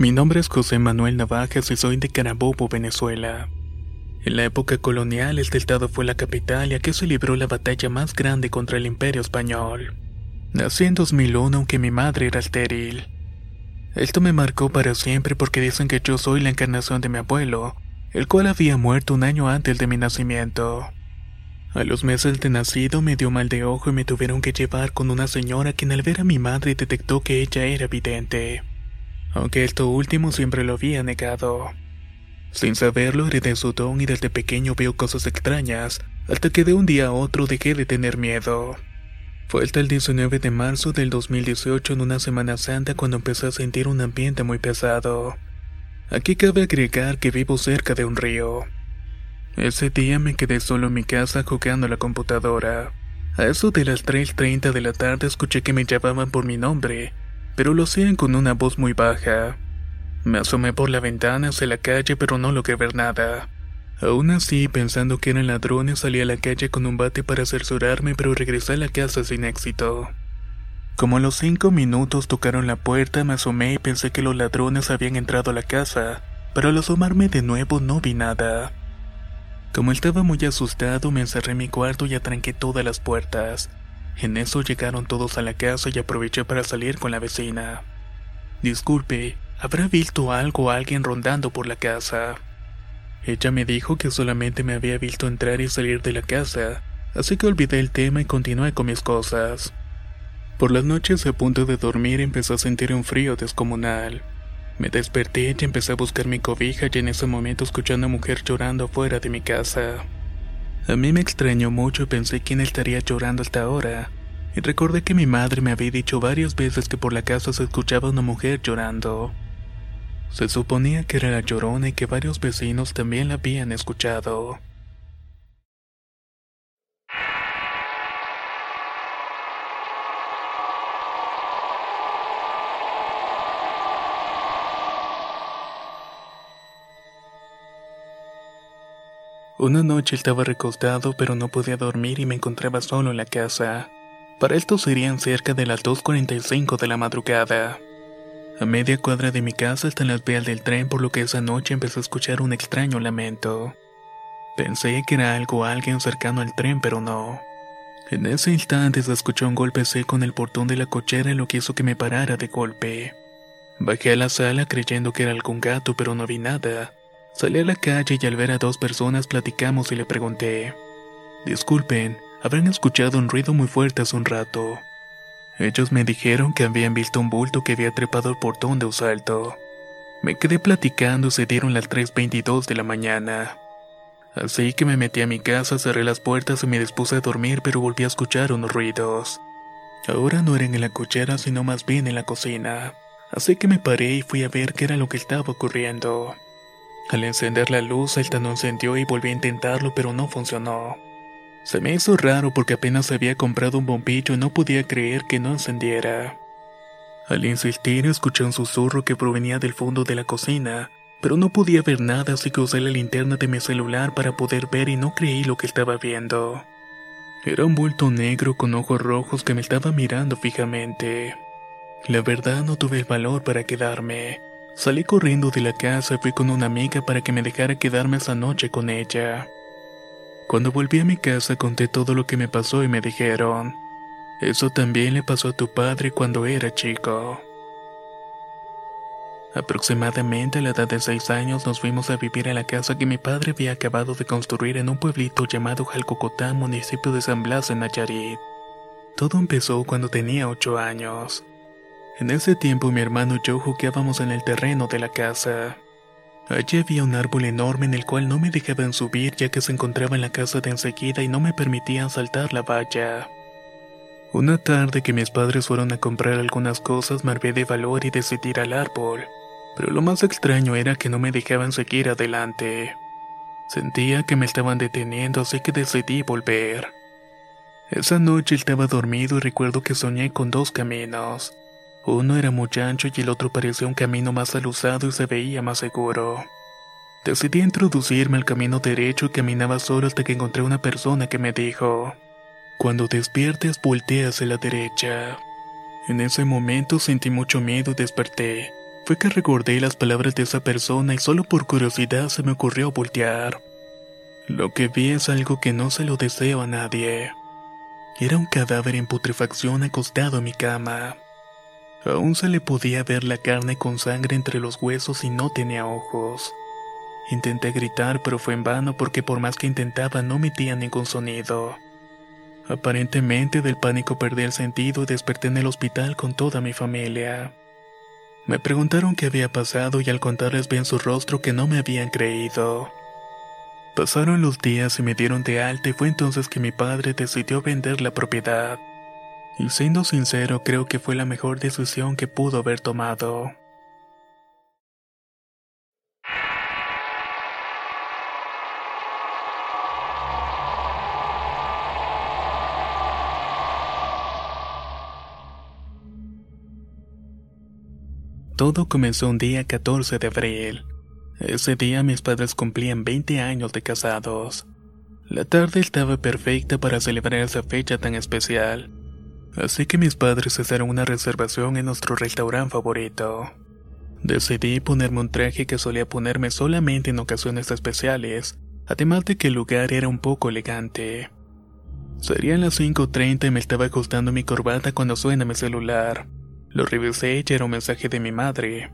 Mi nombre es José Manuel Navajas y soy de Carabobo, Venezuela. En la época colonial, este estado fue la capital y aquí se libró la batalla más grande contra el imperio español. Nací en 2001 aunque mi madre era estéril. Esto me marcó para siempre porque dicen que yo soy la encarnación de mi abuelo, el cual había muerto un año antes de mi nacimiento. A los meses de nacido me dio mal de ojo y me tuvieron que llevar con una señora quien al ver a mi madre detectó que ella era vidente aunque esto último siempre lo había negado. Sin saberlo heredé su don y desde pequeño veo cosas extrañas, hasta que de un día a otro dejé de tener miedo. Fue hasta el 19 de marzo del 2018 en una Semana Santa cuando empecé a sentir un ambiente muy pesado. Aquí cabe agregar que vivo cerca de un río. Ese día me quedé solo en mi casa jugando a la computadora. A eso de las 3.30 de la tarde escuché que me llamaban por mi nombre, pero lo hacían con una voz muy baja. Me asomé por la ventana hacia la calle, pero no logré ver nada. Aún así, pensando que eran ladrones, salí a la calle con un bate para cerciorarme, pero regresé a la casa sin éxito. Como a los cinco minutos tocaron la puerta, me asomé y pensé que los ladrones habían entrado a la casa, pero al asomarme de nuevo no vi nada. Como estaba muy asustado, me encerré en mi cuarto y atranqué todas las puertas. En eso llegaron todos a la casa y aproveché para salir con la vecina. Disculpe, ¿habrá visto algo o alguien rondando por la casa? Ella me dijo que solamente me había visto entrar y salir de la casa, así que olvidé el tema y continué con mis cosas. Por las noches a punto de dormir empecé a sentir un frío descomunal. Me desperté y empecé a buscar mi cobija y en ese momento escuché a una mujer llorando fuera de mi casa. A mí me extrañó mucho y pensé quién estaría llorando hasta ahora. Y recordé que mi madre me había dicho varias veces que por la casa se escuchaba una mujer llorando. Se suponía que era la llorona y que varios vecinos también la habían escuchado. Una noche estaba recostado pero no podía dormir y me encontraba solo en la casa. Para esto serían cerca de las 2.45 de la madrugada. A media cuadra de mi casa están las vías del tren por lo que esa noche empecé a escuchar un extraño lamento. Pensé que era algo alguien cercano al tren pero no. En ese instante se escuchó un golpe seco en el portón de la cochera lo que hizo que me parara de golpe. Bajé a la sala creyendo que era algún gato pero no vi nada. Salí a la calle y al ver a dos personas platicamos y le pregunté, Disculpen, habrán escuchado un ruido muy fuerte hace un rato. Ellos me dijeron que habían visto un bulto que había trepado el portón de un salto. Me quedé platicando y se dieron las 3.22 de la mañana. Así que me metí a mi casa, cerré las puertas y me dispuse a dormir, pero volví a escuchar unos ruidos. Ahora no eran en la cochera, sino más bien en la cocina. Así que me paré y fui a ver qué era lo que estaba ocurriendo. Al encender la luz, el no encendió y volví a intentarlo, pero no funcionó. Se me hizo raro porque apenas había comprado un bombillo y no podía creer que no encendiera. Al insistir escuché un susurro que provenía del fondo de la cocina, pero no podía ver nada así que usé la linterna de mi celular para poder ver y no creí lo que estaba viendo. Era un bulto negro con ojos rojos que me estaba mirando fijamente. La verdad no tuve el valor para quedarme. Salí corriendo de la casa y fui con una amiga para que me dejara quedarme esa noche con ella. Cuando volví a mi casa conté todo lo que me pasó y me dijeron, eso también le pasó a tu padre cuando era chico. Aproximadamente a la edad de seis años nos fuimos a vivir a la casa que mi padre había acabado de construir en un pueblito llamado Jalcocotán, municipio de San Blas en Nayarit. Todo empezó cuando tenía ocho años. En ese tiempo mi hermano y yo jugábamos en el terreno de la casa. Allí había un árbol enorme en el cual no me dejaban subir ya que se encontraba en la casa de enseguida y no me permitían saltar la valla. Una tarde que mis padres fueron a comprar algunas cosas me de valor y decidí ir al árbol pero lo más extraño era que no me dejaban seguir adelante. Sentía que me estaban deteniendo, así que decidí volver. Esa noche estaba dormido y recuerdo que soñé con dos caminos. Uno era muy ancho y el otro parecía un camino más alusado y se veía más seguro. Decidí introducirme al camino derecho y caminaba solo hasta que encontré una persona que me dijo, Cuando despiertes voltea hacia la derecha. En ese momento sentí mucho miedo y desperté fue que recordé las palabras de esa persona y solo por curiosidad se me ocurrió voltear. Lo que vi es algo que no se lo deseo a nadie. Era un cadáver en putrefacción acostado en mi cama. Aún se le podía ver la carne con sangre entre los huesos y no tenía ojos. Intenté gritar pero fue en vano porque por más que intentaba no emitía ningún sonido. Aparentemente del pánico perdí el sentido y desperté en el hospital con toda mi familia. Me preguntaron qué había pasado y al contarles bien su rostro que no me habían creído. Pasaron los días y me dieron de alta y fue entonces que mi padre decidió vender la propiedad. Y siendo sincero creo que fue la mejor decisión que pudo haber tomado. Todo comenzó un día 14 de abril. Ese día mis padres cumplían 20 años de casados. La tarde estaba perfecta para celebrar esa fecha tan especial. Así que mis padres hicieron una reservación en nuestro restaurante favorito. Decidí ponerme un traje que solía ponerme solamente en ocasiones especiales, además de que el lugar era un poco elegante. Serían las 5.30 y me estaba ajustando mi corbata cuando suena mi celular. Lo revisé y era un mensaje de mi madre.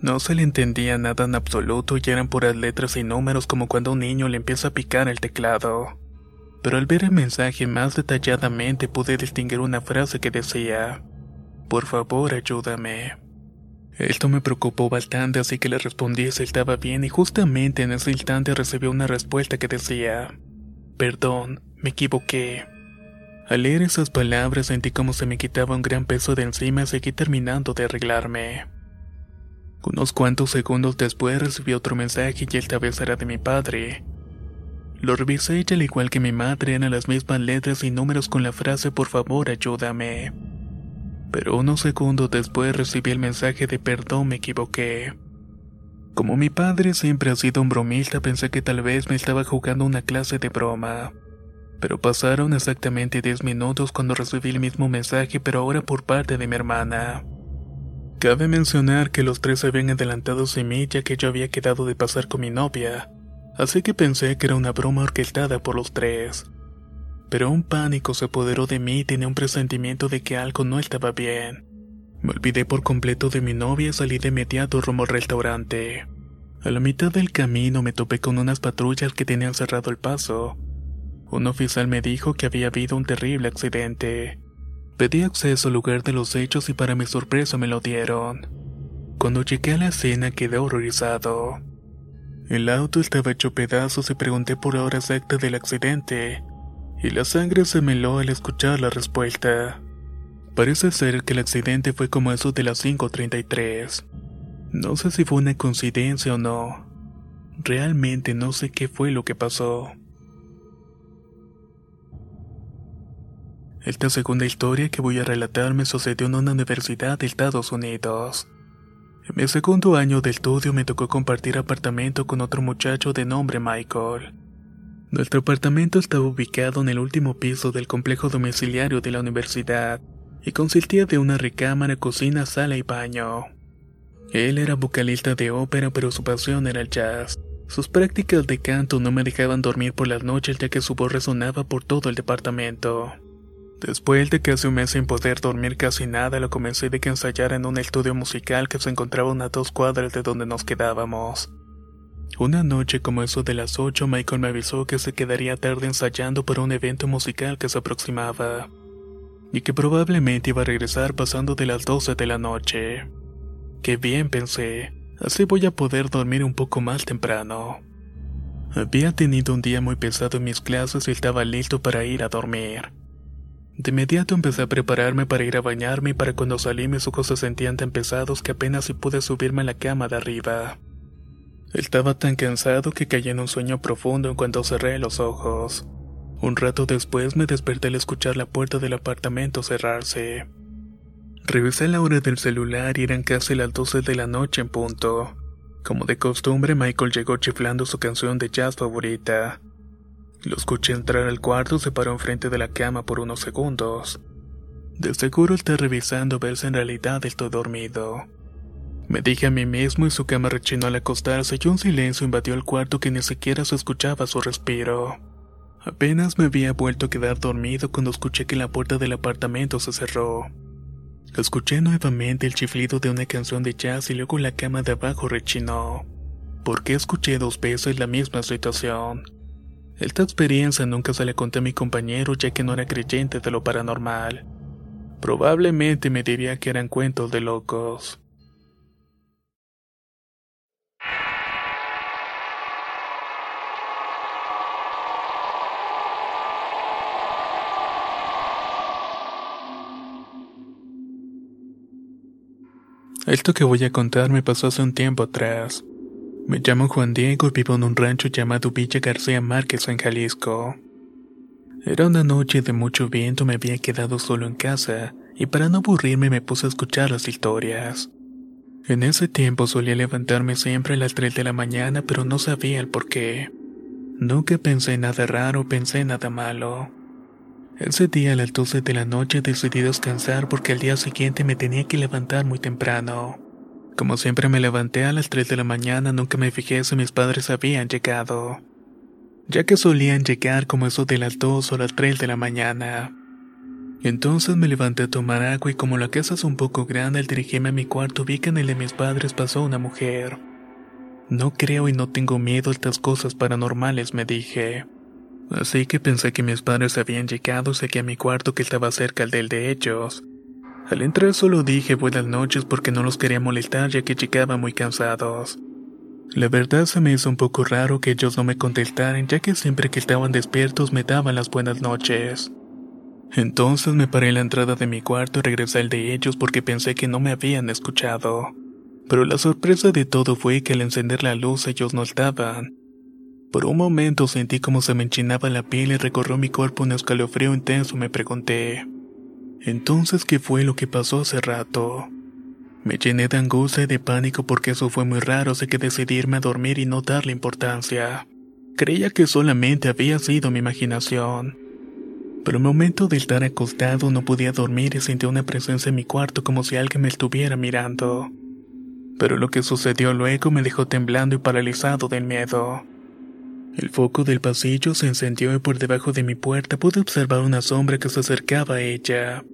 No se le entendía nada en absoluto y eran puras letras y números como cuando un niño le empieza a picar el teclado. Pero al ver el mensaje más detalladamente pude distinguir una frase que decía, Por favor ayúdame. Esto me preocupó bastante así que le respondí si estaba bien y justamente en ese instante recibí una respuesta que decía, Perdón, me equivoqué. Al leer esas palabras sentí como se me quitaba un gran peso de encima y seguí terminando de arreglarme. Unos cuantos segundos después recibí otro mensaje y esta vez era de mi padre. Lo revisé y al igual que mi madre eran las mismas letras y números con la frase por favor ayúdame. Pero unos segundos después recibí el mensaje de perdón me equivoqué. Como mi padre siempre ha sido un bromista pensé que tal vez me estaba jugando una clase de broma. Pero pasaron exactamente 10 minutos cuando recibí el mismo mensaje, pero ahora por parte de mi hermana. Cabe mencionar que los tres habían adelantado sin mí ya que yo había quedado de pasar con mi novia, así que pensé que era una broma orquestada por los tres. Pero un pánico se apoderó de mí y tenía un presentimiento de que algo no estaba bien. Me olvidé por completo de mi novia y salí de inmediato rumbo al restaurante. A la mitad del camino me topé con unas patrullas que tenían cerrado el paso, un oficial me dijo que había habido un terrible accidente. Pedí acceso al lugar de los hechos y para mi sorpresa me lo dieron. Cuando llegué a la escena quedé horrorizado. El auto estaba hecho pedazos y pregunté por la hora exacta del accidente, y la sangre se me heló al escuchar la respuesta. Parece ser que el accidente fue como eso de las 5.33. No sé si fue una coincidencia o no. Realmente no sé qué fue lo que pasó. Esta segunda historia que voy a relatar me sucedió en una universidad de Estados Unidos. En mi segundo año de estudio me tocó compartir apartamento con otro muchacho de nombre Michael. Nuestro apartamento estaba ubicado en el último piso del complejo domiciliario de la universidad y consistía de una recámara, cocina, sala y baño. Él era vocalista de ópera pero su pasión era el jazz. Sus prácticas de canto no me dejaban dormir por las noches ya que su voz resonaba por todo el departamento. Después de casi un mes sin poder dormir casi nada, lo comencé de que ensayara en un estudio musical que se encontraba unas dos cuadras de donde nos quedábamos. Una noche como eso de las ocho, Michael me avisó que se quedaría tarde ensayando para un evento musical que se aproximaba, y que probablemente iba a regresar pasando de las doce de la noche. Qué bien pensé, así voy a poder dormir un poco más temprano. Había tenido un día muy pesado en mis clases y estaba listo para ir a dormir. De inmediato empecé a prepararme para ir a bañarme y para cuando salí mis ojos se sentían tan pesados que apenas si pude subirme a la cama de arriba. Estaba tan cansado que caí en un sueño profundo en cuanto cerré los ojos. Un rato después me desperté al escuchar la puerta del apartamento cerrarse. Revisé la hora del celular y eran casi las 12 de la noche en punto. Como de costumbre, Michael llegó chiflando su canción de jazz favorita. Lo escuché entrar al cuarto, se paró enfrente de la cama por unos segundos. De seguro está revisando ver si en realidad estoy dormido. Me dije a mí mismo y su cama rechinó al acostarse y un silencio invadió el cuarto que ni siquiera se escuchaba su respiro. Apenas me había vuelto a quedar dormido cuando escuché que la puerta del apartamento se cerró. Escuché nuevamente el chiflido de una canción de jazz y luego la cama de abajo rechinó. ¿Por qué escuché dos veces la misma situación? Esta experiencia nunca se la conté a mi compañero ya que no era creyente de lo paranormal. Probablemente me diría que eran cuentos de locos. Esto que voy a contar me pasó hace un tiempo atrás. Me llamo Juan Diego y vivo en un rancho llamado Villa García Márquez en Jalisco. Era una noche de mucho viento, me había quedado solo en casa, y para no aburrirme me puse a escuchar las historias. En ese tiempo solía levantarme siempre a las 3 de la mañana, pero no sabía el por qué. Nunca pensé en nada raro, pensé en nada malo. Ese día a las 12 de la noche decidí descansar porque al día siguiente me tenía que levantar muy temprano. Como siempre me levanté a las 3 de la mañana, nunca me fijé si mis padres habían llegado, ya que solían llegar como eso de las 2 o las 3 de la mañana. Entonces me levanté a tomar agua y como la casa es un poco grande al dirigirme a mi cuarto vi que en el de mis padres pasó una mujer. No creo y no tengo miedo a estas cosas paranormales, me dije. Así que pensé que mis padres habían llegado, seguí a mi cuarto que estaba cerca del de ellos. Al entrar solo dije buenas noches porque no los quería molestar ya que llegaban muy cansados. La verdad se me hizo un poco raro que ellos no me contestaran ya que siempre que estaban despiertos me daban las buenas noches. Entonces me paré en la entrada de mi cuarto y regresé al de ellos porque pensé que no me habían escuchado. Pero la sorpresa de todo fue que al encender la luz ellos no estaban. Por un momento sentí como se me enchinaba la piel y recorrió mi cuerpo un escalofrío intenso me pregunté. Entonces, ¿qué fue lo que pasó hace rato? Me llené de angustia y de pánico porque eso fue muy raro, así que decidí irme a dormir y no darle importancia. Creía que solamente había sido mi imaginación. Pero el momento de estar acostado no podía dormir y sentí una presencia en mi cuarto como si alguien me estuviera mirando. Pero lo que sucedió luego me dejó temblando y paralizado del miedo. El foco del pasillo se encendió y por debajo de mi puerta pude observar una sombra que se acercaba a ella.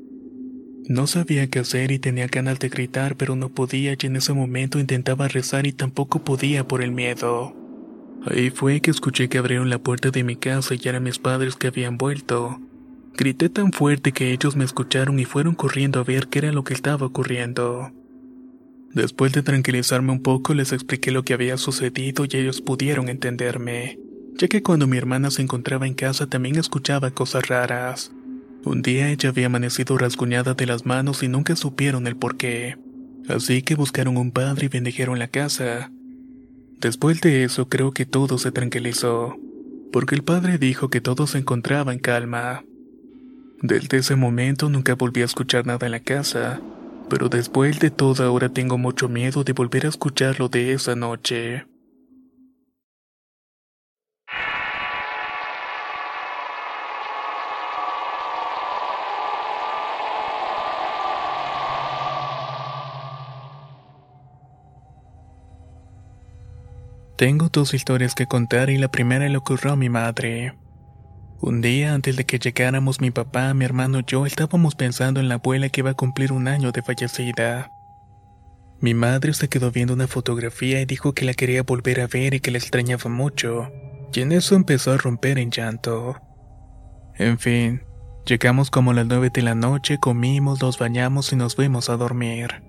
No sabía qué hacer y tenía ganas de gritar, pero no podía y en ese momento intentaba rezar y tampoco podía por el miedo. Ahí fue que escuché que abrieron la puerta de mi casa y eran mis padres que habían vuelto. Grité tan fuerte que ellos me escucharon y fueron corriendo a ver qué era lo que estaba ocurriendo. Después de tranquilizarme un poco les expliqué lo que había sucedido y ellos pudieron entenderme ya que cuando mi hermana se encontraba en casa también escuchaba cosas raras. Un día ella había amanecido rasguñada de las manos y nunca supieron el por qué. Así que buscaron un padre y bendijeron la casa. Después de eso creo que todo se tranquilizó, porque el padre dijo que todo se encontraba en calma. Desde ese momento nunca volví a escuchar nada en la casa, pero después de todo ahora tengo mucho miedo de volver a escucharlo de esa noche. Tengo dos historias que contar y la primera le ocurrió a mi madre. Un día antes de que llegáramos mi papá, mi hermano y yo estábamos pensando en la abuela que iba a cumplir un año de fallecida. Mi madre se quedó viendo una fotografía y dijo que la quería volver a ver y que la extrañaba mucho, y en eso empezó a romper en llanto. En fin, llegamos como a las nueve de la noche, comimos, nos bañamos y nos fuimos a dormir.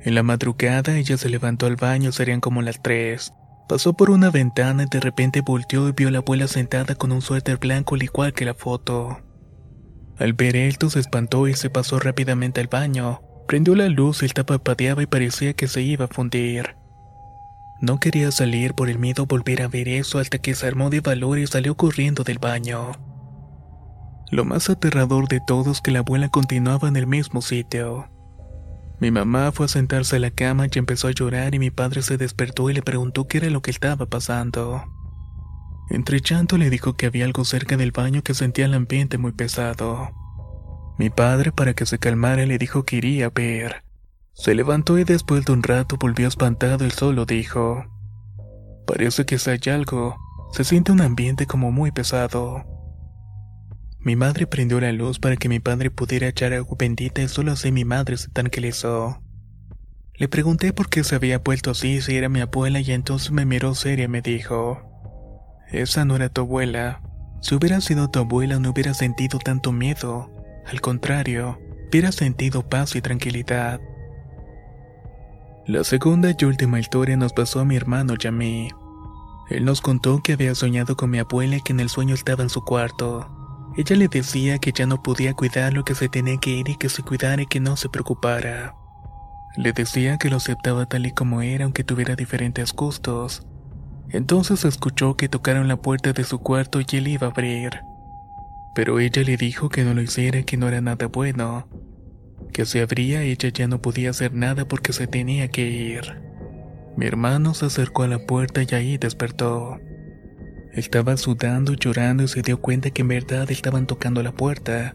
En la madrugada ella se levantó al baño, serían como las tres. Pasó por una ventana y de repente volteó y vio a la abuela sentada con un suéter blanco al igual que la foto. Al ver esto se espantó y se pasó rápidamente al baño. Prendió la luz y el tapapadeaba y parecía que se iba a fundir. No quería salir por el miedo a volver a ver eso hasta que se armó de valor y salió corriendo del baño. Lo más aterrador de todo es que la abuela continuaba en el mismo sitio. Mi mamá fue a sentarse a la cama y empezó a llorar y mi padre se despertó y le preguntó qué era lo que estaba pasando. Entre llanto le dijo que había algo cerca del baño que sentía el ambiente muy pesado. Mi padre, para que se calmara, le dijo que iría a ver. Se levantó y después de un rato volvió espantado y solo dijo, Parece que hay algo, se siente un ambiente como muy pesado. Mi madre prendió la luz para que mi padre pudiera echar agua bendita y solo así mi madre se tranquilizó. Le pregunté por qué se había vuelto así si era mi abuela y entonces me miró seria y me dijo, Esa no era tu abuela. Si hubiera sido tu abuela no hubiera sentido tanto miedo. Al contrario, hubiera sentido paz y tranquilidad. La segunda y última historia nos pasó a mi hermano y. Él nos contó que había soñado con mi abuela y que en el sueño estaba en su cuarto. Ella le decía que ya no podía cuidarlo, que se tenía que ir y que se cuidara y que no se preocupara. Le decía que lo aceptaba tal y como era aunque tuviera diferentes gustos. Entonces escuchó que tocaron la puerta de su cuarto y él iba a abrir. Pero ella le dijo que no lo hiciera que no era nada bueno. Que si abría ella ya no podía hacer nada porque se tenía que ir. Mi hermano se acercó a la puerta y ahí despertó. Estaba sudando llorando y se dio cuenta que en verdad estaban tocando la puerta,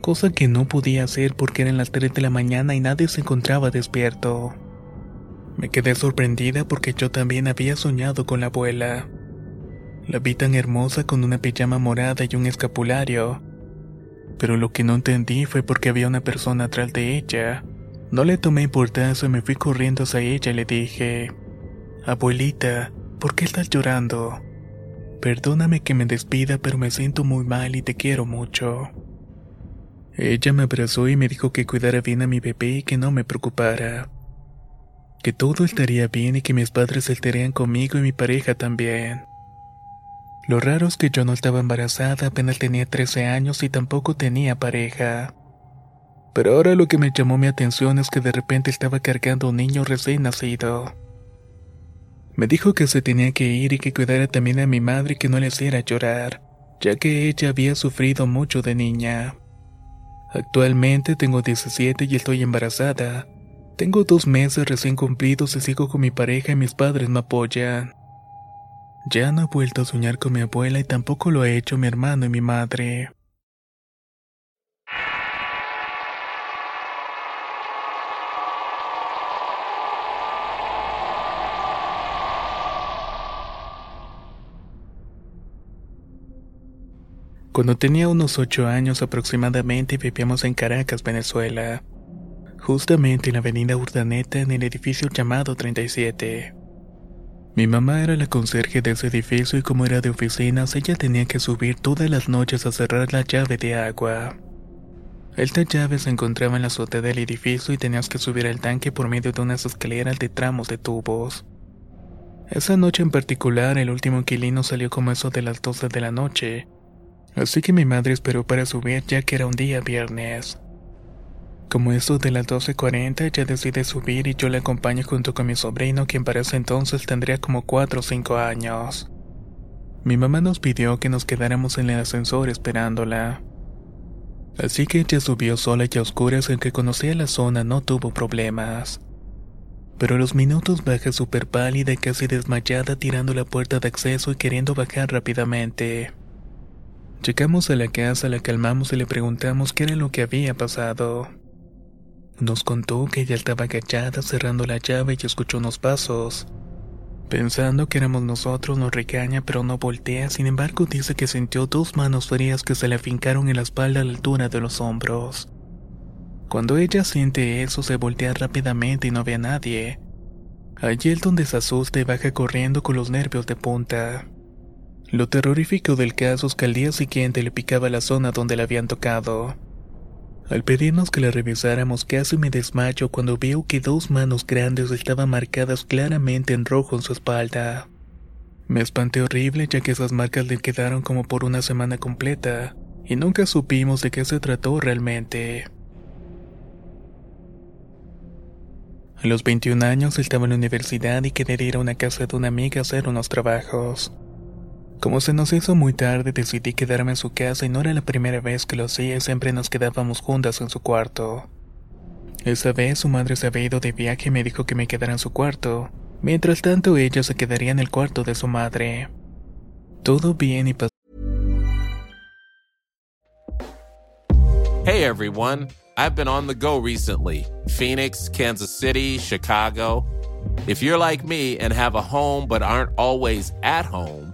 cosa que no podía hacer porque eran las 3 de la mañana y nadie se encontraba despierto. Me quedé sorprendida porque yo también había soñado con la abuela. La vi tan hermosa con una pijama morada y un escapulario. Pero lo que no entendí fue porque había una persona atrás de ella. No le tomé importancia y me fui corriendo hacia ella y le dije, Abuelita, ¿por qué estás llorando? Perdóname que me despida, pero me siento muy mal y te quiero mucho. Ella me abrazó y me dijo que cuidara bien a mi bebé y que no me preocupara. Que todo estaría bien y que mis padres estarían conmigo y mi pareja también. Lo raro es que yo no estaba embarazada, apenas tenía 13 años y tampoco tenía pareja. Pero ahora lo que me llamó mi atención es que de repente estaba cargando un niño recién nacido. Me dijo que se tenía que ir y que cuidara también a mi madre y que no le hiciera llorar, ya que ella había sufrido mucho de niña. Actualmente tengo 17 y estoy embarazada. Tengo dos meses recién cumplidos y sigo con mi pareja y mis padres me apoyan. Ya no he vuelto a soñar con mi abuela y tampoco lo ha hecho mi hermano y mi madre. Cuando tenía unos ocho años aproximadamente vivíamos en Caracas, Venezuela, justamente en la avenida Urdaneta en el edificio llamado 37. Mi mamá era la conserje de ese edificio y como era de oficinas, ella tenía que subir todas las noches a cerrar la llave de agua. Esta llave se encontraba en la azotea del edificio y tenías que subir al tanque por medio de unas escaleras de tramos de tubos. Esa noche en particular, el último inquilino salió como eso de las 12 de la noche, Así que mi madre esperó para subir ya que era un día viernes. Como eso de las 12.40 ella decide subir y yo la acompaño junto con mi sobrino quien para ese entonces tendría como 4 o 5 años. Mi mamá nos pidió que nos quedáramos en el ascensor esperándola. Así que ella subió sola y a oscuras, aunque conocía la zona no tuvo problemas. Pero a los minutos baja súper pálida y casi desmayada tirando la puerta de acceso y queriendo bajar rápidamente. Llegamos a la casa, la calmamos y le preguntamos qué era lo que había pasado. Nos contó que ella estaba agachada cerrando la llave y escuchó unos pasos. Pensando que éramos nosotros, nos regaña pero no voltea, sin embargo dice que sintió dos manos frías que se le afincaron en la espalda a la altura de los hombros. Cuando ella siente eso, se voltea rápidamente y no ve a nadie. Allí el donde se asusta y baja corriendo con los nervios de punta. Lo terrorífico del caso es que al día siguiente le picaba la zona donde le habían tocado. Al pedirnos que la revisáramos casi me desmayo cuando veo que dos manos grandes estaban marcadas claramente en rojo en su espalda. Me espanté horrible ya que esas marcas le quedaron como por una semana completa y nunca supimos de qué se trató realmente. A los 21 años estaba en la universidad y quería ir a una casa de una amiga a hacer unos trabajos. Como se nos hizo muy tarde, decidí quedarme en su casa y no era la primera vez que lo hacía, siempre nos quedábamos juntas en su cuarto. Esa vez su madre se había ido de viaje y me dijo que me quedara en su cuarto. Mientras tanto, ella se quedaría en el cuarto de su madre. Todo bien y pasó. Hey everyone, I've been on the go recently Phoenix, Kansas City, Chicago. If you're like me and have a home but aren't always at home,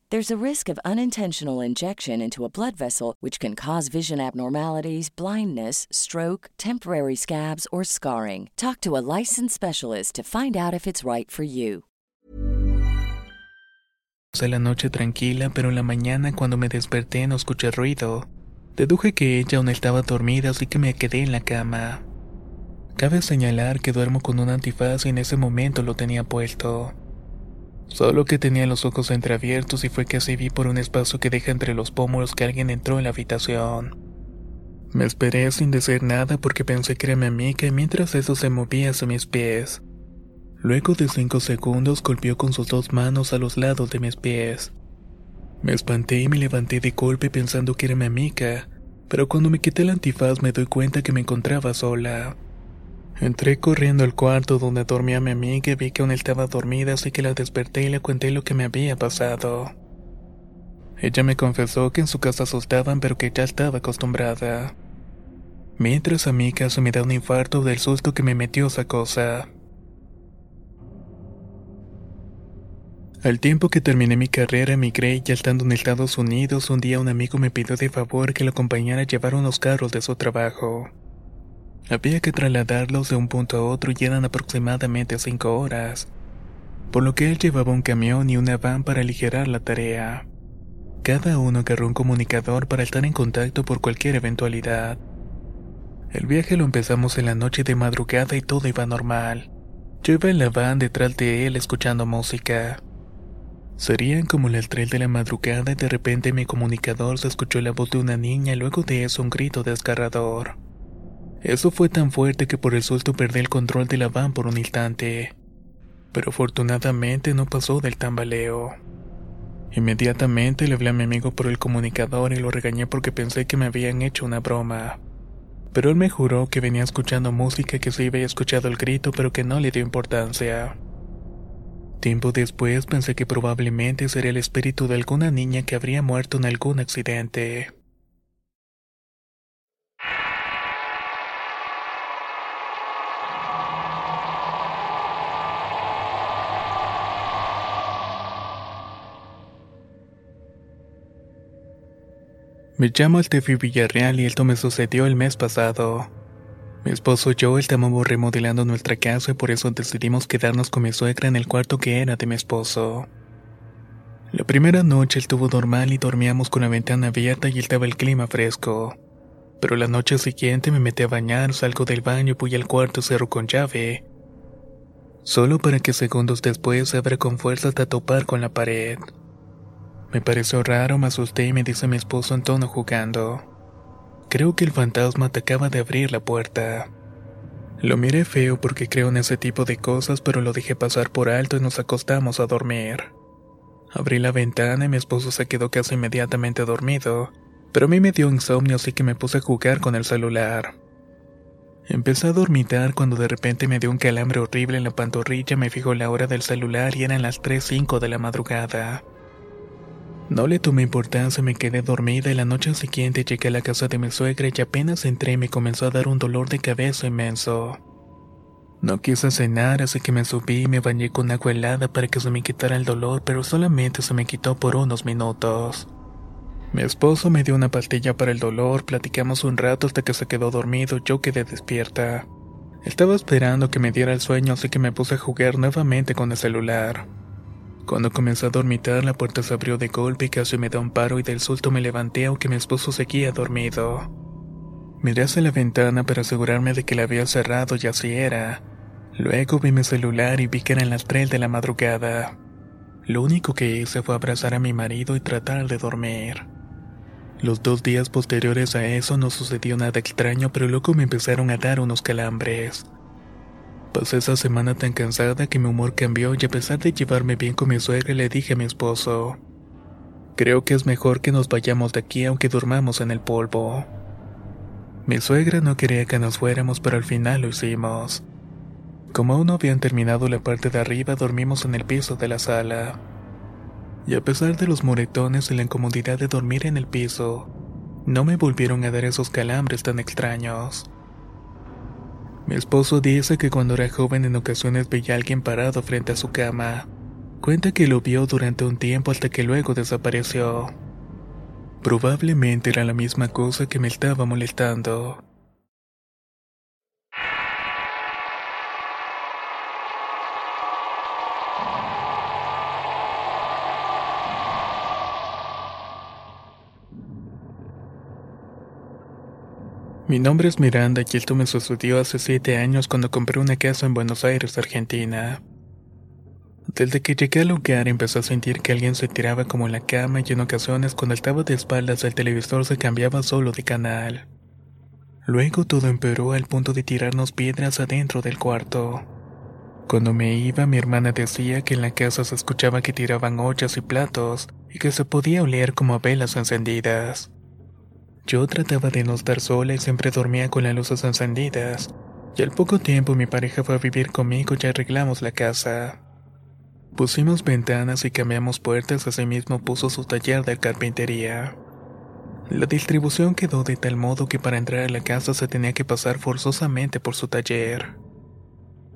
There's a risk of unintentional injection into a blood vessel, which can cause vision abnormalities, blindness, stroke, temporary scabs, or scarring. Talk to a licensed specialist to find out if it's right for you. la noche tranquila, pero en la mañana cuando me desperté no escuché ruido. Deduje que ella aún estaba dormida, así que me quedé en la cama. Cabe señalar que duermo con un antifaz y en ese momento lo tenía puesto. Solo que tenía los ojos entreabiertos y fue que así vi por un espacio que deja entre los pómulos que alguien entró en la habitación. Me esperé sin decir nada porque pensé que era mi amiga y mientras eso se movía hacia mis pies. Luego de cinco segundos golpeó con sus dos manos a los lados de mis pies. Me espanté y me levanté de golpe pensando que era mi amiga, pero cuando me quité el antifaz me doy cuenta que me encontraba sola. Entré corriendo al cuarto donde dormía mi amiga y vi que aún estaba dormida, así que la desperté y le conté lo que me había pasado. Ella me confesó que en su casa asustaban, pero que ya estaba acostumbrada. Mientras a mí casi me da un infarto del susto que me metió esa cosa. Al tiempo que terminé mi carrera emigré y ya estando en Estados Unidos, un día un amigo me pidió de favor que lo acompañara a llevar unos carros de su trabajo. Había que trasladarlos de un punto a otro y eran aproximadamente cinco horas, por lo que él llevaba un camión y una van para aligerar la tarea. Cada uno agarró un comunicador para estar en contacto por cualquier eventualidad. El viaje lo empezamos en la noche de madrugada y todo iba normal. Yo iba en la van detrás de él escuchando música. Serían como las tres de la madrugada y de repente en mi comunicador se escuchó la voz de una niña y luego de eso un grito desgarrador. Eso fue tan fuerte que por el susto perdí el control de la van por un instante. Pero afortunadamente no pasó del tambaleo. Inmediatamente le hablé a mi amigo por el comunicador y lo regañé porque pensé que me habían hecho una broma. pero él me juró que venía escuchando música que se había escuchado el grito pero que no le dio importancia. Tiempo después pensé que probablemente sería el espíritu de alguna niña que habría muerto en algún accidente. Me llamo Tefi Villarreal y esto me sucedió el mes pasado. Mi esposo y yo estábamos remodelando nuestra casa y por eso decidimos quedarnos con mi suegra en el cuarto que era de mi esposo. La primera noche estuvo normal y dormíamos con la ventana abierta y estaba el clima fresco. Pero la noche siguiente me metí a bañar, salgo del baño y voy al cuarto cerro con llave. Solo para que segundos después se abra con fuerza hasta topar con la pared. Me pareció raro, me asusté y me dice mi esposo en tono jugando. Creo que el fantasma te acaba de abrir la puerta. Lo miré feo porque creo en ese tipo de cosas, pero lo dejé pasar por alto y nos acostamos a dormir. Abrí la ventana y mi esposo se quedó casi inmediatamente dormido, pero a mí me dio insomnio así que me puse a jugar con el celular. Empecé a dormitar cuando de repente me dio un calambre horrible en la pantorrilla, me fijó la hora del celular y eran las 3.05 de la madrugada. No le tomé importancia, me quedé dormida y la noche siguiente llegué a la casa de mi suegra y apenas entré me comenzó a dar un dolor de cabeza inmenso. No quise cenar, así que me subí y me bañé con agua helada para que se me quitara el dolor, pero solamente se me quitó por unos minutos. Mi esposo me dio una pastilla para el dolor, platicamos un rato hasta que se quedó dormido, yo quedé despierta. Estaba esperando que me diera el sueño, así que me puse a jugar nuevamente con el celular. Cuando comencé a dormitar, la puerta se abrió de golpe y casi me da un paro y del susto me levanté aunque mi esposo seguía dormido. Miré hacia la ventana para asegurarme de que la había cerrado y así era. Luego vi mi celular y vi que eran las 3 de la madrugada. Lo único que hice fue abrazar a mi marido y tratar de dormir. Los dos días posteriores a eso no sucedió nada extraño, pero luego me empezaron a dar unos calambres. Pasé esa semana tan cansada que mi humor cambió y a pesar de llevarme bien con mi suegra le dije a mi esposo, creo que es mejor que nos vayamos de aquí aunque durmamos en el polvo. Mi suegra no quería que nos fuéramos pero al final lo hicimos. Como aún no habían terminado la parte de arriba dormimos en el piso de la sala. Y a pesar de los moretones y la incomodidad de dormir en el piso, no me volvieron a dar esos calambres tan extraños. Mi esposo dice que cuando era joven en ocasiones veía a alguien parado frente a su cama. Cuenta que lo vio durante un tiempo hasta que luego desapareció. Probablemente era la misma cosa que me estaba molestando. Mi nombre es Miranda y esto me sucedió hace siete años cuando compré una casa en Buenos Aires, Argentina. Desde que llegué al lugar empecé a sentir que alguien se tiraba como en la cama y en ocasiones cuando estaba de espaldas el televisor se cambiaba solo de canal. Luego todo empeoró al punto de tirarnos piedras adentro del cuarto. Cuando me iba mi hermana decía que en la casa se escuchaba que tiraban ollas y platos y que se podía oler como velas encendidas. Yo trataba de no estar sola y siempre dormía con las luces encendidas. Y al poco tiempo mi pareja fue a vivir conmigo y arreglamos la casa. Pusimos ventanas y cambiamos puertas, asimismo puso su taller de carpintería. La distribución quedó de tal modo que para entrar a la casa se tenía que pasar forzosamente por su taller.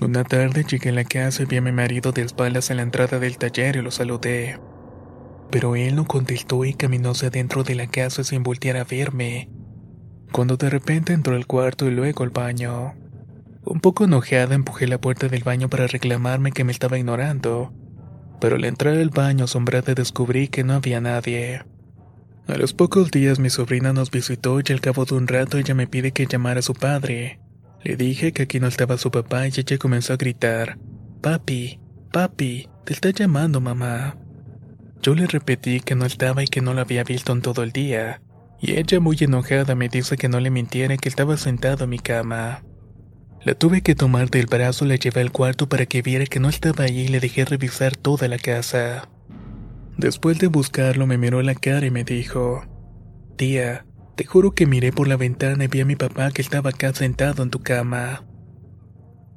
Una tarde llegué a la casa y vi a mi marido de espaldas en la entrada del taller y lo saludé pero él no contestó y caminó hacia dentro de la casa sin voltear a verme, cuando de repente entró al cuarto y luego al baño. Un poco enojada empujé la puerta del baño para reclamarme que me estaba ignorando, pero al entrar al baño asombrada descubrí que no había nadie. A los pocos días mi sobrina nos visitó y al cabo de un rato ella me pide que llamara a su padre. Le dije que aquí no estaba su papá y ella comenzó a gritar, Papi, papi, te está llamando mamá. Yo le repetí que no estaba y que no lo había visto en todo el día, y ella muy enojada me dice que no le mintiera que estaba sentado en mi cama. La tuve que tomar del brazo, la llevé al cuarto para que viera que no estaba allí y le dejé revisar toda la casa. Después de buscarlo me miró la cara y me dijo, Tía, Te juro que miré por la ventana y vi a mi papá que estaba acá sentado en tu cama.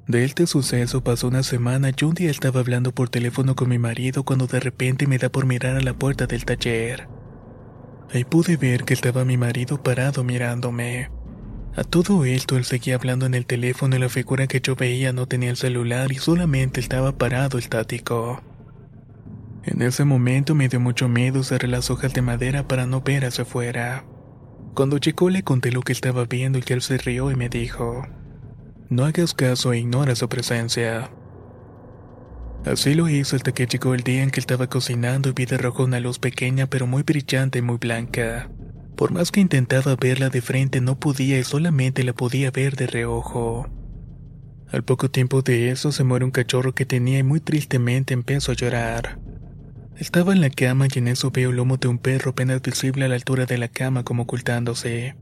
De este suceso pasó una semana y un día estaba hablando por teléfono con mi marido cuando de repente me da por mirar a la puerta del taller. Ahí pude ver que estaba mi marido parado mirándome. A todo esto él seguía hablando en el teléfono y la figura que yo veía no tenía el celular y solamente estaba parado estático. En ese momento me dio mucho miedo cerré las hojas de madera para no ver hacia afuera. Cuando llegó le conté lo que estaba viendo y que él se rió y me dijo, no hagas caso e ignora su presencia. Así lo hizo hasta que llegó el día en que estaba cocinando y vi de rojo una luz pequeña pero muy brillante y muy blanca. Por más que intentaba verla de frente no podía y solamente la podía ver de reojo. Al poco tiempo de eso se muere un cachorro que tenía y muy tristemente empezó a llorar. Estaba en la cama y en eso veo el lomo de un perro apenas visible a la altura de la cama como ocultándose.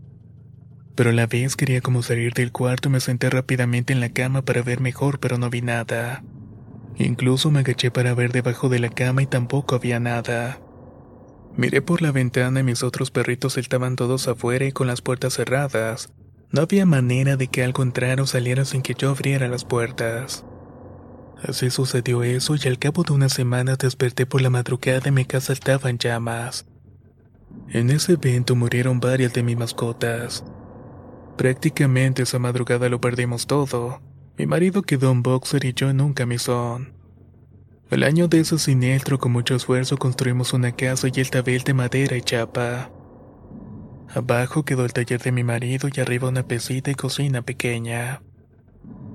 Pero a la vez quería como salir del cuarto y me senté rápidamente en la cama para ver mejor pero no vi nada. Incluso me agaché para ver debajo de la cama y tampoco había nada. Miré por la ventana y mis otros perritos estaban todos afuera y con las puertas cerradas. No había manera de que algo entrara o saliera sin que yo abriera las puertas. Así sucedió eso y al cabo de una semana desperté por la madrugada y mi casa estaba en llamas. En ese evento murieron varias de mis mascotas. Prácticamente esa madrugada lo perdimos todo. Mi marido quedó en boxer y yo en un camisón. El año de ese siniestro con mucho esfuerzo construimos una casa y esta vez de madera y chapa. Abajo quedó el taller de mi marido y arriba una pesita y cocina pequeña.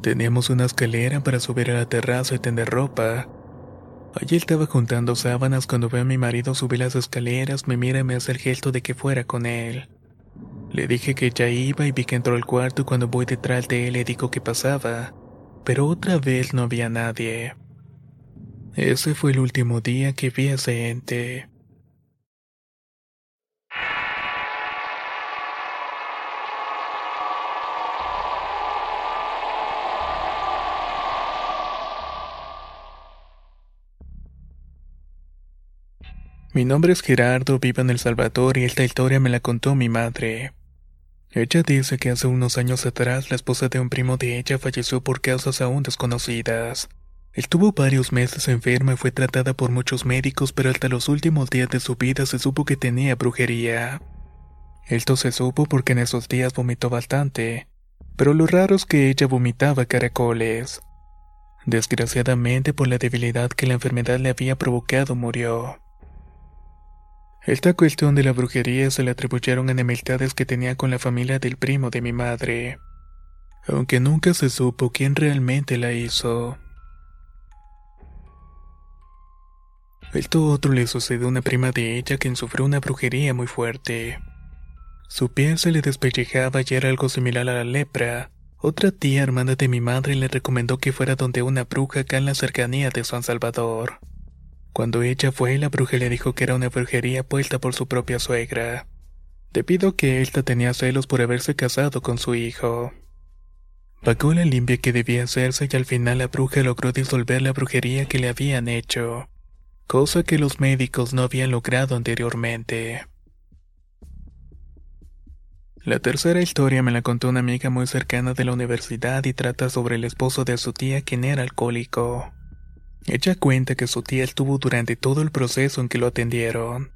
Teníamos una escalera para subir a la terraza y tender ropa. Allí estaba juntando sábanas cuando veo a mi marido subir las escaleras, me mira y me hace el gesto de que fuera con él. Le dije que ya iba y vi que entró al cuarto cuando voy detrás de él le digo que pasaba, pero otra vez no había nadie. Ese fue el último día que vi a ese ente. Mi nombre es Gerardo, vivo en El Salvador y esta historia me la contó mi madre. Ella dice que hace unos años atrás la esposa de un primo de ella falleció por causas aún desconocidas. Estuvo varios meses enferma y fue tratada por muchos médicos, pero hasta los últimos días de su vida se supo que tenía brujería. Esto se supo porque en esos días vomitó bastante, pero lo raro es que ella vomitaba caracoles. Desgraciadamente por la debilidad que la enfermedad le había provocado murió. Esta cuestión de la brujería se le atribuyeron enemistades que tenía con la familia del primo de mi madre, aunque nunca se supo quién realmente la hizo. Esto otro le sucedió a una prima de ella quien sufrió una brujería muy fuerte. Su piel se le despellejaba y era algo similar a la lepra. Otra tía hermana de mi madre le recomendó que fuera donde una bruja acá en la cercanía de San Salvador. Cuando ella fue, la bruja le dijo que era una brujería puesta por su propia suegra, debido a que ésta tenía celos por haberse casado con su hijo. Pagó la limpia que debía hacerse y al final la bruja logró disolver la brujería que le habían hecho, cosa que los médicos no habían logrado anteriormente. La tercera historia me la contó una amiga muy cercana de la universidad y trata sobre el esposo de su tía quien era alcohólico. Ella cuenta que su tía estuvo durante todo el proceso en que lo atendieron.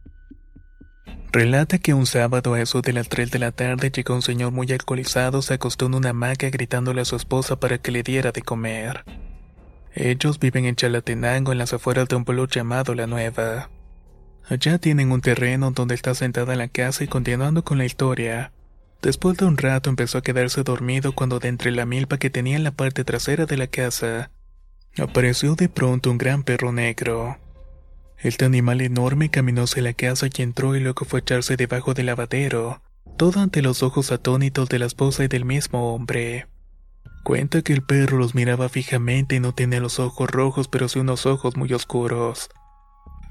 Relata que un sábado a eso de las 3 de la tarde llegó un señor muy alcoholizado, se acostó en una hamaca gritándole a su esposa para que le diera de comer. Ellos viven en Chalatenango, en las afueras de un pueblo llamado La Nueva. Allá tienen un terreno donde está sentada en la casa y continuando con la historia. Después de un rato empezó a quedarse dormido cuando de entre la milpa que tenía en la parte trasera de la casa, Apareció de pronto un gran perro negro. Este animal enorme caminó hacia la casa y entró y luego fue a echarse debajo del lavadero, todo ante los ojos atónitos de la esposa y del mismo hombre. Cuenta que el perro los miraba fijamente y no tenía los ojos rojos pero sí unos ojos muy oscuros.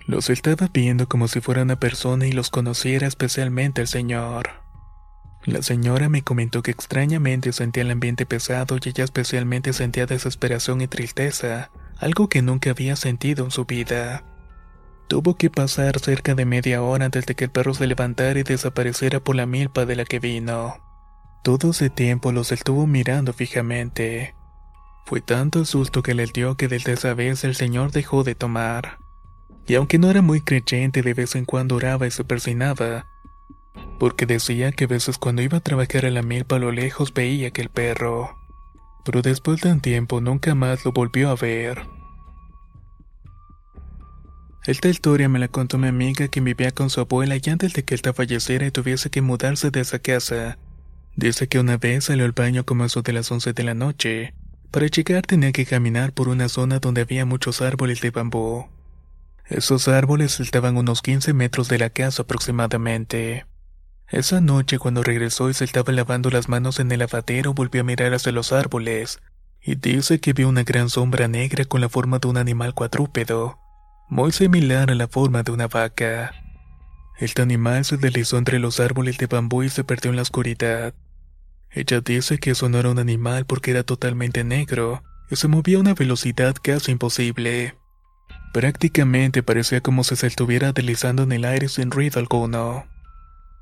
Los estaba viendo como si fuera una persona y los conociera especialmente el señor. La señora me comentó que extrañamente sentía el ambiente pesado y ella especialmente sentía desesperación y tristeza, algo que nunca había sentido en su vida. Tuvo que pasar cerca de media hora antes de que el perro se levantara y desapareciera por la milpa de la que vino. Todo ese tiempo los estuvo mirando fijamente. Fue tanto el susto que le dio que desde esa vez el señor dejó de tomar. Y aunque no era muy creyente, de vez en cuando oraba y se persinaba, porque decía que a veces cuando iba a trabajar a la milpa a lo lejos veía que el perro. Pero después de un tiempo nunca más lo volvió a ver. Esta historia me la contó mi amiga que vivía con su abuela y antes de que esta falleciera y tuviese que mudarse de esa casa. Dice que una vez salió al baño como eso de las 11 de la noche. Para llegar tenía que caminar por una zona donde había muchos árboles de bambú. Esos árboles estaban unos 15 metros de la casa aproximadamente. Esa noche cuando regresó y se estaba lavando las manos en el lavadero volvió a mirar hacia los árboles y dice que vio una gran sombra negra con la forma de un animal cuadrúpedo muy similar a la forma de una vaca. Este animal se deslizó entre los árboles de bambú y se perdió en la oscuridad. Ella dice que eso no era un animal porque era totalmente negro y se movía a una velocidad casi imposible. Prácticamente parecía como si se estuviera deslizando en el aire sin ruido alguno.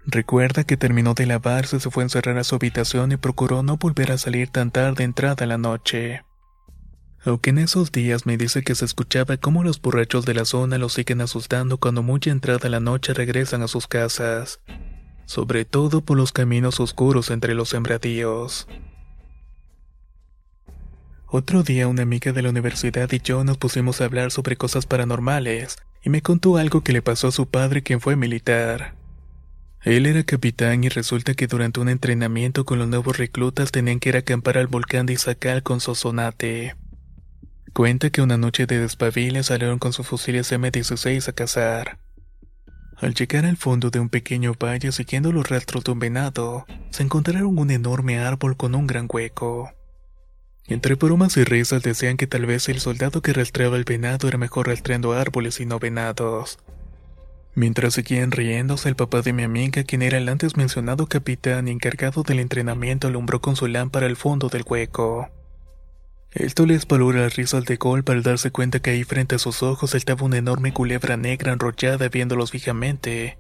Recuerda que terminó de lavarse, se fue a encerrar a su habitación y procuró no volver a salir tan tarde entrada la noche. Aunque en esos días me dice que se escuchaba cómo los borrachos de la zona los siguen asustando cuando muy entrada la noche regresan a sus casas, sobre todo por los caminos oscuros entre los sembradíos. Otro día una amiga de la universidad y yo nos pusimos a hablar sobre cosas paranormales, y me contó algo que le pasó a su padre quien fue militar. Él era capitán y resulta que durante un entrenamiento con los nuevos reclutas tenían que ir a acampar al volcán de Izakal con Sosonate. Cuenta que una noche de despavile salieron con sus fusiles M16 a cazar. Al llegar al fondo de un pequeño valle siguiendo los rastros de un venado, se encontraron un enorme árbol con un gran hueco. Entre bromas y risas decían que tal vez el soldado que rastreaba el venado era mejor rastreando árboles y no venados. Mientras seguían riéndose, el papá de mi amiga, quien era el antes mencionado capitán encargado del entrenamiento, alumbró con su lámpara el fondo del hueco. Esto les paró las risas de golpe al darse cuenta que ahí frente a sus ojos estaba una enorme culebra negra enrollada viéndolos fijamente.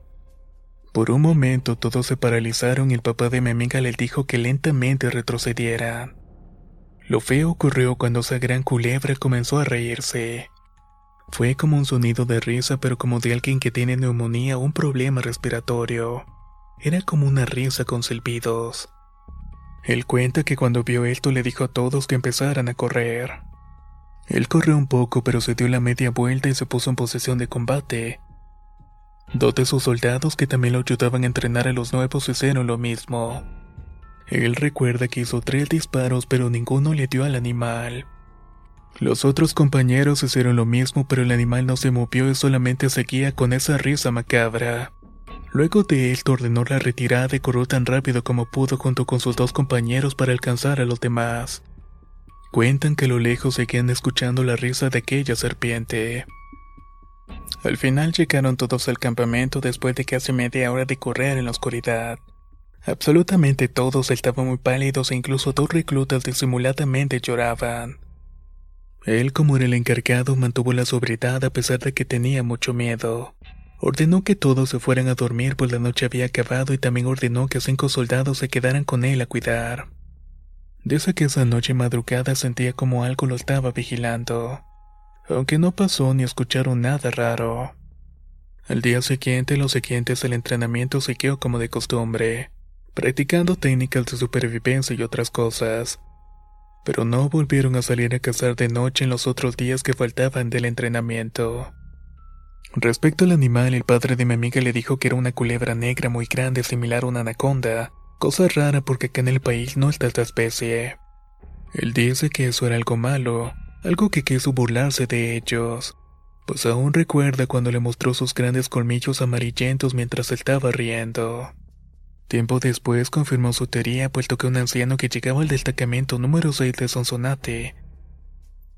Por un momento todos se paralizaron y el papá de mi amiga le dijo que lentamente retrocedieran. Lo feo ocurrió cuando esa gran culebra comenzó a reírse. Fue como un sonido de risa pero como de alguien que tiene neumonía o un problema respiratorio. Era como una risa con silbidos. Él cuenta que cuando vio esto le dijo a todos que empezaran a correr. Él corrió un poco pero se dio la media vuelta y se puso en posesión de combate. Dos de sus soldados que también lo ayudaban a entrenar a los nuevos hicieron lo mismo. Él recuerda que hizo tres disparos pero ninguno le dio al animal. Los otros compañeros hicieron lo mismo pero el animal no se movió y solamente seguía con esa risa macabra. Luego de esto ordenó la retirada y corrió tan rápido como pudo junto con sus dos compañeros para alcanzar a los demás. Cuentan que a lo lejos seguían escuchando la risa de aquella serpiente. Al final llegaron todos al campamento después de casi media hora de correr en la oscuridad. Absolutamente todos estaban muy pálidos e incluso dos reclutas disimuladamente lloraban. Él, como era el encargado, mantuvo la sobriedad a pesar de que tenía mucho miedo. Ordenó que todos se fueran a dormir pues la noche había acabado y también ordenó que cinco soldados se quedaran con él a cuidar. Desde que esa noche madrugada sentía como algo lo estaba vigilando, aunque no pasó ni escucharon nada raro. Al día siguiente, los siguientes del entrenamiento siguió como de costumbre, practicando técnicas de supervivencia y otras cosas. Pero no volvieron a salir a cazar de noche en los otros días que faltaban del entrenamiento. Respecto al animal, el padre de mi amiga le dijo que era una culebra negra muy grande similar a una anaconda, cosa rara porque acá en el país no está esta especie. Él dice que eso era algo malo, algo que quiso burlarse de ellos, pues aún recuerda cuando le mostró sus grandes colmillos amarillentos mientras estaba riendo. Tiempo después confirmó su teoría puesto que un anciano que llegaba al destacamento número 6 de Sonsonate,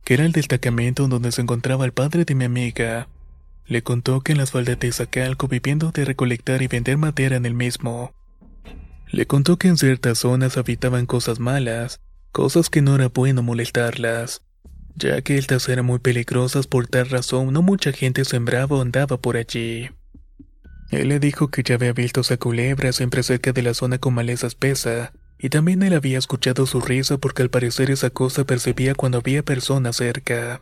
que era el destacamento donde se encontraba el padre de mi amiga, le contó que en las faldas de Zacalco viviendo de recolectar y vender madera en el mismo. Le contó que en ciertas zonas habitaban cosas malas, cosas que no era bueno molestarlas. ya que estas eran muy peligrosas por tal razón no mucha gente sembraba o andaba por allí. Él le dijo que ya había visto esa culebra siempre cerca de la zona con maleza espesa, y también él había escuchado su risa porque al parecer esa cosa percibía cuando había personas cerca.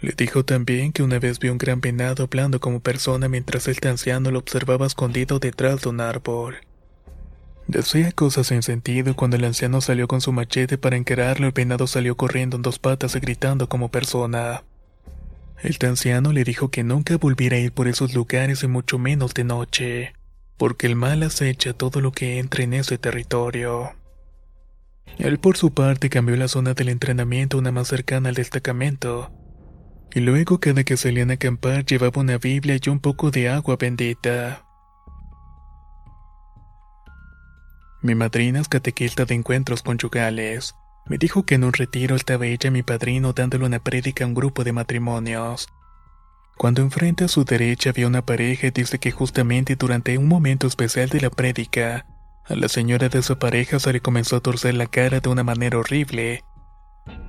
Le dijo también que una vez vio un gran venado hablando como persona mientras este anciano lo observaba escondido detrás de un árbol. Decía cosas sin sentido cuando el anciano salió con su machete para encararlo el venado salió corriendo en dos patas y gritando como persona. El anciano le dijo que nunca volviera a ir por esos lugares y mucho menos de noche, porque el mal acecha todo lo que entre en ese territorio. Él por su parte cambió la zona del entrenamiento a una más cercana al destacamento, y luego cada que salían a acampar llevaba una Biblia y un poco de agua bendita. Mi madrina es catequista de encuentros conyugales. Me dijo que en un retiro estaba ella y mi padrino dándole una prédica a un grupo de matrimonios. Cuando enfrente a su derecha había una pareja y dice que justamente durante un momento especial de la prédica, a la señora de esa pareja se le comenzó a torcer la cara de una manera horrible.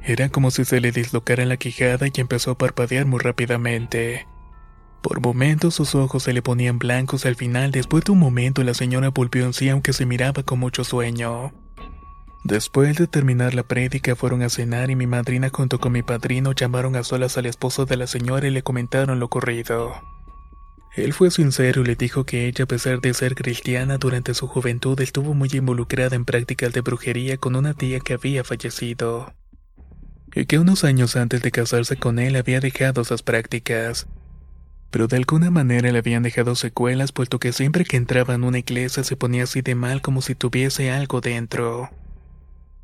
Era como si se le dislocara la quijada y empezó a parpadear muy rápidamente. Por momentos sus ojos se le ponían blancos al final después de un momento la señora volvió en sí aunque se miraba con mucho sueño. Después de terminar la prédica fueron a cenar y mi madrina junto con mi padrino llamaron a solas al esposo de la señora y le comentaron lo ocurrido. Él fue sincero y le dijo que ella a pesar de ser cristiana durante su juventud estuvo muy involucrada en prácticas de brujería con una tía que había fallecido. Y que unos años antes de casarse con él había dejado esas prácticas pero de alguna manera le habían dejado secuelas puesto que siempre que entraba en una iglesia se ponía así de mal como si tuviese algo dentro.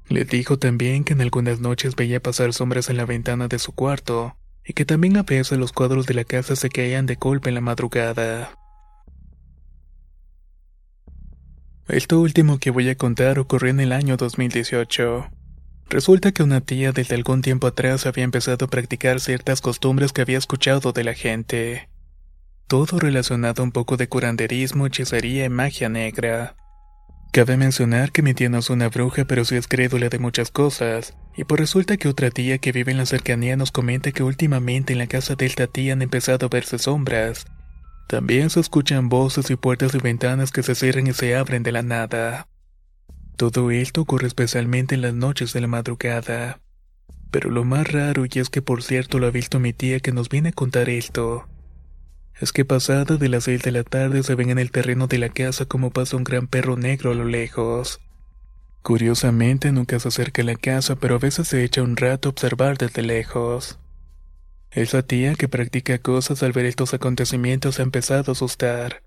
Le dijo también que en algunas noches veía pasar sombras en la ventana de su cuarto, y que también a veces los cuadros de la casa se caían de golpe en la madrugada. Esto último que voy a contar ocurrió en el año 2018. Resulta que una tía desde algún tiempo atrás había empezado a practicar ciertas costumbres que había escuchado de la gente. Todo relacionado un poco de curanderismo, hechicería y magia negra. Cabe mencionar que mi tía no es una bruja, pero sí es crédula de muchas cosas, y por resulta que otra tía que vive en la cercanía nos comenta que últimamente en la casa de esta tía han empezado a verse sombras. También se escuchan voces y puertas y ventanas que se cierran y se abren de la nada. Todo esto ocurre especialmente en las noches de la madrugada. Pero lo más raro, y es que por cierto lo ha visto mi tía que nos viene a contar esto, es que pasada de las seis de la tarde se ven en el terreno de la casa como pasa un gran perro negro a lo lejos. Curiosamente nunca se acerca a la casa, pero a veces se echa un rato a observar desde lejos. Esa tía que practica cosas al ver estos acontecimientos ha empezado a asustar.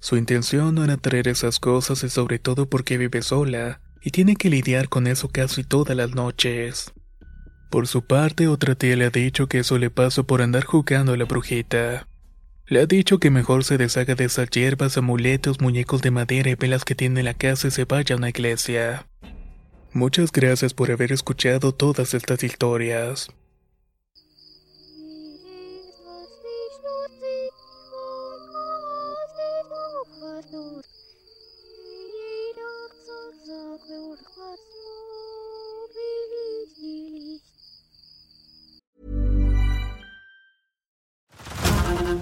Su intención no era traer esas cosas y sobre todo porque vive sola, y tiene que lidiar con eso casi todas las noches. Por su parte, otra tía le ha dicho que eso le pasó por andar jugando a la brujita. Le ha dicho que mejor se deshaga de esas hierbas, amuletos, muñecos de madera y velas que tiene en la casa y se vaya a una iglesia. Muchas gracias por haber escuchado todas estas historias.